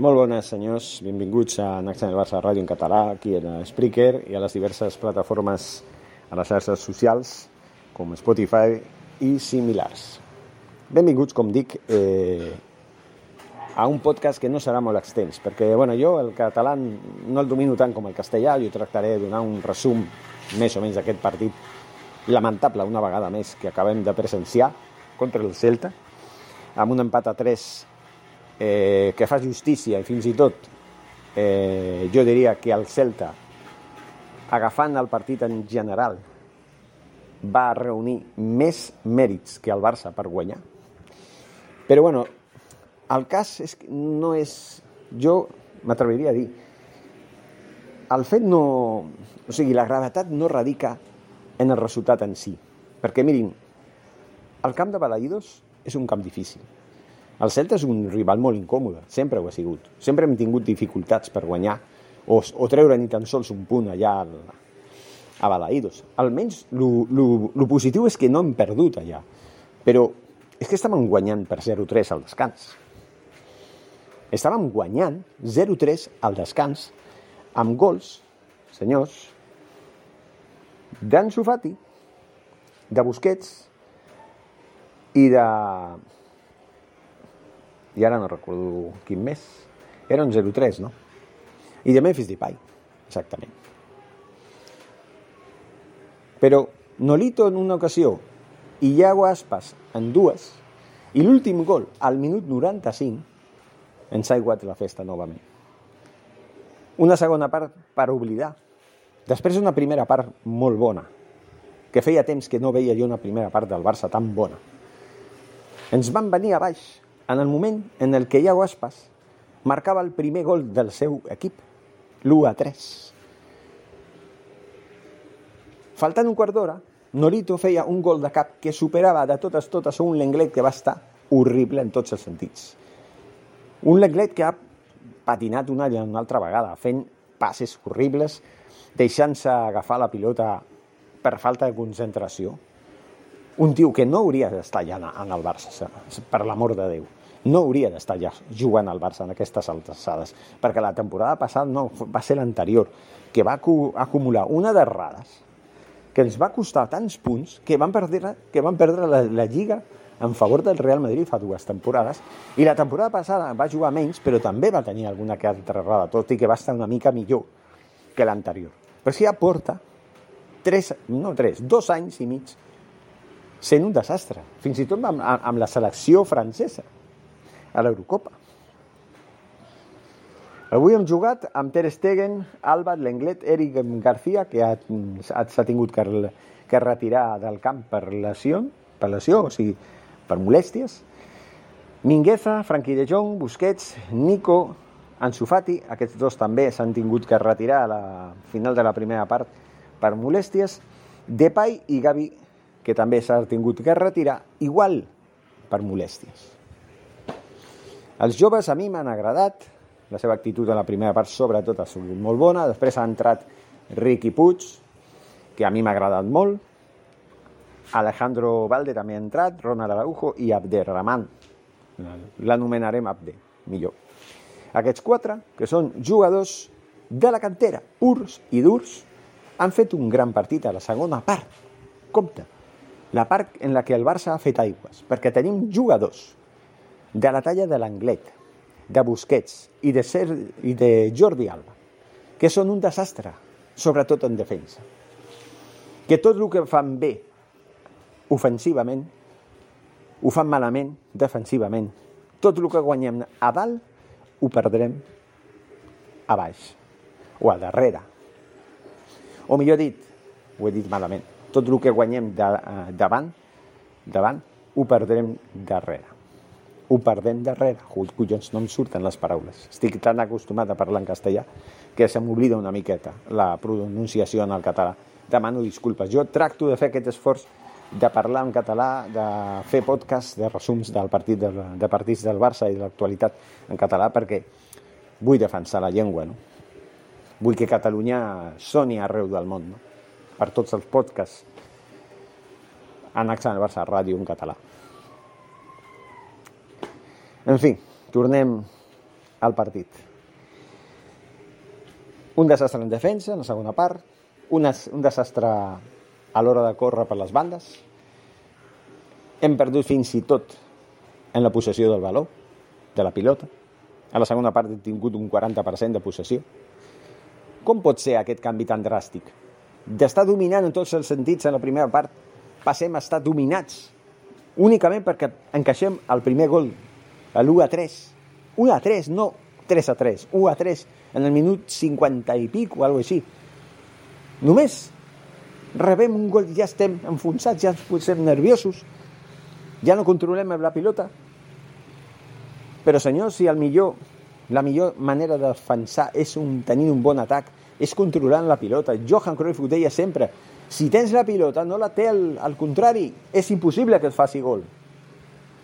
Molt bones, senyors. Benvinguts a Naxen el Barça Ràdio en català, aquí a Spreaker i a les diverses plataformes a les xarxes socials, com Spotify i similars. Benvinguts, com dic, eh, a un podcast que no serà molt extens, perquè bueno, jo el català no el domino tant com el castellà, jo tractaré de donar un resum més o menys d'aquest partit lamentable una vegada més que acabem de presenciar contra el Celta, amb un empat a 3 eh, que fa justícia i fins i tot eh, jo diria que el Celta, agafant el partit en general, va reunir més mèrits que el Barça per guanyar. Però bueno, el cas és que no és... Jo m'atreviria a dir, el fet no... O sigui, la gravetat no radica en el resultat en si. Perquè, mirin, el camp de Balaïdos és un camp difícil el Celta és un rival molt incòmode, sempre ho ha sigut. Sempre hem tingut dificultats per guanyar o, o treure ni tan sols un punt allà al, a Balaïdos. Almenys el positiu és que no hem perdut allà, però és que estàvem guanyant per 0-3 al descans. Estàvem guanyant 0-3 al descans amb gols, senyors, d'Ansu Fati, de Busquets i de i ara no recordo quin mes, era un 03, no? I de Memphis Depay, exactament. Però Nolito en una ocasió i Iago Aspas en dues, i l'últim gol al minut 95 ens ha iguat la festa novament. Una segona part per oblidar. Després una primera part molt bona, que feia temps que no veia jo una primera part del Barça tan bona. Ens van venir a baix en el moment en el que Iago Aspas marcava el primer gol del seu equip, l'1 a 3. Faltant un quart d'hora, Norito feia un gol de cap que superava de totes totes un Lenglet que va estar horrible en tots els sentits. Un Lenglet que ha patinat una i una altra vegada, fent passes horribles, deixant-se agafar la pilota per falta de concentració. Un tio que no hauria d'estar ja en el Barça, per l'amor de Déu no hauria d'estar ja jugant al Barça en aquestes alçades, perquè la temporada passada no, va ser l'anterior, que va acumular una d'errades que ens va costar tants punts que van perdre, que van perdre la, la Lliga en favor del Real Madrid fa dues temporades. I la temporada passada va jugar menys però també va tenir alguna que altra errada tot i que va estar una mica millor que l'anterior. Però si ja porta tres, no tres, dos anys i mig sent un desastre fins i tot amb, amb la selecció francesa a l'Eurocopa. Avui hem jugat amb Ter Stegen, Alba, Lenglet, Eric García, que s'ha tingut que, que retirar del camp per lesió, per lesió, o sigui, per molèsties. Mingueza, Frankie de Jong, Busquets, Nico, Ansu Fati, aquests dos també s'han tingut que retirar a la final de la primera part per molèsties. Depay i Gavi, que també s'ha tingut que retirar, igual per molèsties. Els joves a mi m'han agradat, la seva actitud en la primera part sobretot ha sigut molt bona, després ha entrat Ricky Puig, que a mi m'ha agradat molt, Alejandro Valde també ha entrat, Ronald Araujo i Abderrahman. L'anomenarem Abde, millor. Aquests quatre, que són jugadors de la cantera, purs i durs, han fet un gran partit a la segona part. Compte, la part en la que el Barça ha fet aigües, perquè tenim jugadors de la talla de l'Anglet, de Busquets i de, Ser, i de Jordi Alba, que són un desastre, sobretot en defensa. Que tot el que fan bé ofensivament, ho fan malament defensivament. Tot el que guanyem a dalt ho perdrem a baix o a darrere. O millor dit, ho he dit malament, tot el que guanyem de, eh, davant, davant ho perdrem darrere ho perdem darrere. Collons, no em surten les paraules. Estic tan acostumat a parlar en castellà que se m'oblida una miqueta la pronunciació en el català. Demano disculpes. Jo tracto de fer aquest esforç de parlar en català, de fer podcast de resums del partit de, de partits del Barça i de l'actualitat en català perquè vull defensar la llengua, no? Vull que Catalunya soni arreu del món, no? Per tots els podcasts en Accent Barça Ràdio en català. En fi, tornem al partit. Un desastre en defensa, en la segona part, un, un desastre a l'hora de córrer per les bandes. Hem perdut fins i tot en la possessió del valor, de la pilota. A la segona part hem tingut un 40% de possessió. Com pot ser aquest canvi tan dràstic? D'estar dominant en tots els sentits en la primera part, passem a estar dominats únicament perquè encaixem el primer gol l'1 a 3. 1 a 3, no 3 a 3. 1 a 3 en el minut 50 i pic o alguna així. Només rebem un gol i ja estem enfonsats, ja ens posem nerviosos, ja no controlem la pilota. Però senyors, si el millor, la millor manera de defensar és un, tenir un bon atac, és controlant la pilota. Johan Cruyff ho deia sempre, si tens la pilota, no la té al, al contrari, és impossible que et faci gol.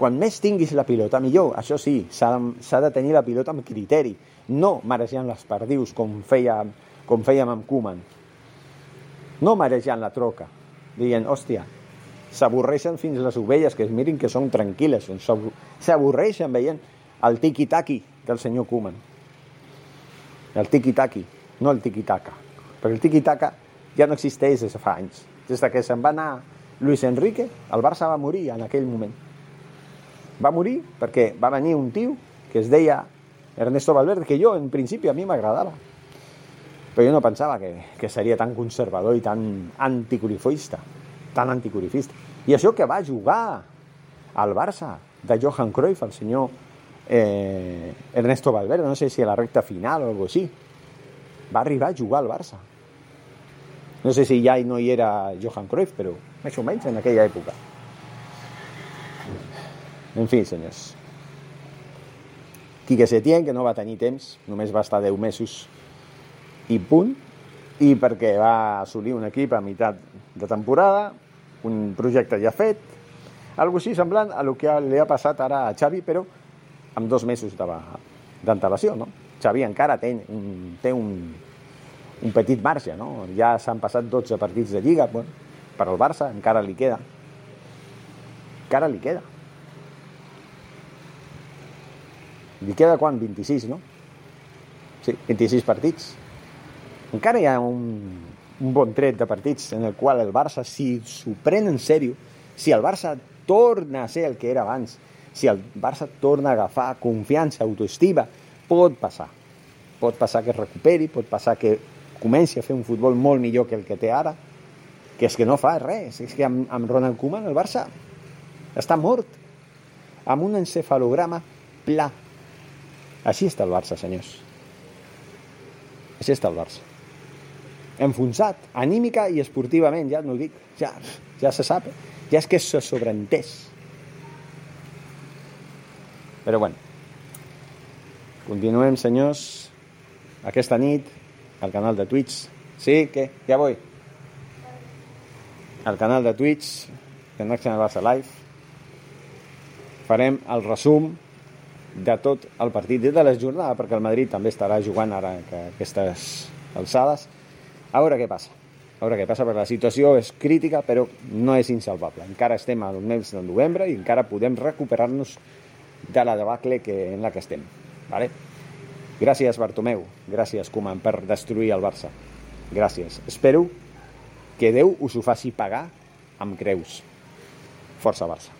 Quan més tinguis la pilota, millor. Això sí, s'ha de, tenir la pilota amb criteri, no marejant les perdius com, feia, com fèiem amb Koeman. No marejant la troca, dient, hòstia, s'avorreixen fins les ovelles, que es mirin que són tranquil·les, s'avorreixen veient el tiki-taki del senyor Koeman. El tiki-taki, no el tiki-taka. Perquè el tiki-taka ja no existeix des de fa anys. Des de que se'n va anar Luis Enrique, el Barça va morir en aquell moment. Va morir perquè va venir un tio que es deia Ernesto Valverde, que jo, en principi, a mi m'agradava. Però jo no pensava que, que seria tan conservador i tan anticurifoista, tan anticurifista. I això que va jugar al Barça de Johan Cruyff, el senyor eh, Ernesto Valverde, no sé si a la recta final o alguna així, va arribar a jugar al Barça. No sé si ja no hi era Johan Cruyff, però més o menys en aquella època. En fi, senyors. Quique Setién, que no va tenir temps, només va estar 10 mesos i punt, i perquè va assolir un equip a meitat de temporada, un projecte ja fet, algo així semblant a el que li ha passat ara a Xavi, però amb dos mesos d'antelació, no? Xavi encara té un, té un, un petit marge, no? Ja s'han passat 12 partits de Lliga, bueno, per al Barça encara li queda. Encara li queda. Li queda quan? 26, no? Sí, 26 partits. Encara hi ha un, un bon tret de partits en el qual el Barça, si s'ho pren en sèrio, si el Barça torna a ser el que era abans, si el Barça torna a agafar confiança, autoestima, pot passar. Pot passar que es recuperi, pot passar que comenci a fer un futbol molt millor que el que té ara, que és que no fa res. És que amb, amb Ronald Koeman el Barça està mort, amb un encefalograma pla, així està el Barça, senyors. Així està el Barça. Enfonsat, anímica i esportivament, ja no ho dic, ja, ja se sap, ja és que se sobreentès. Però bueno, continuem, senyors, aquesta nit, al canal de Twitch. Sí, què? Ja vull. Al canal de Twitch, Next Barça Live, farem el resum de tot el partit i de la jornada, perquè el Madrid també estarà jugant ara que aquestes alçades. A veure què passa. A veure què passa, perquè la situació és crítica, però no és insalvable. Encara estem al mes de novembre i encara podem recuperar-nos de la debacle que, en la que estem. Vale? Gràcies, Bartomeu. Gràcies, Koeman, per destruir el Barça. Gràcies. Espero que Déu us ho faci pagar amb creus. Força Barça.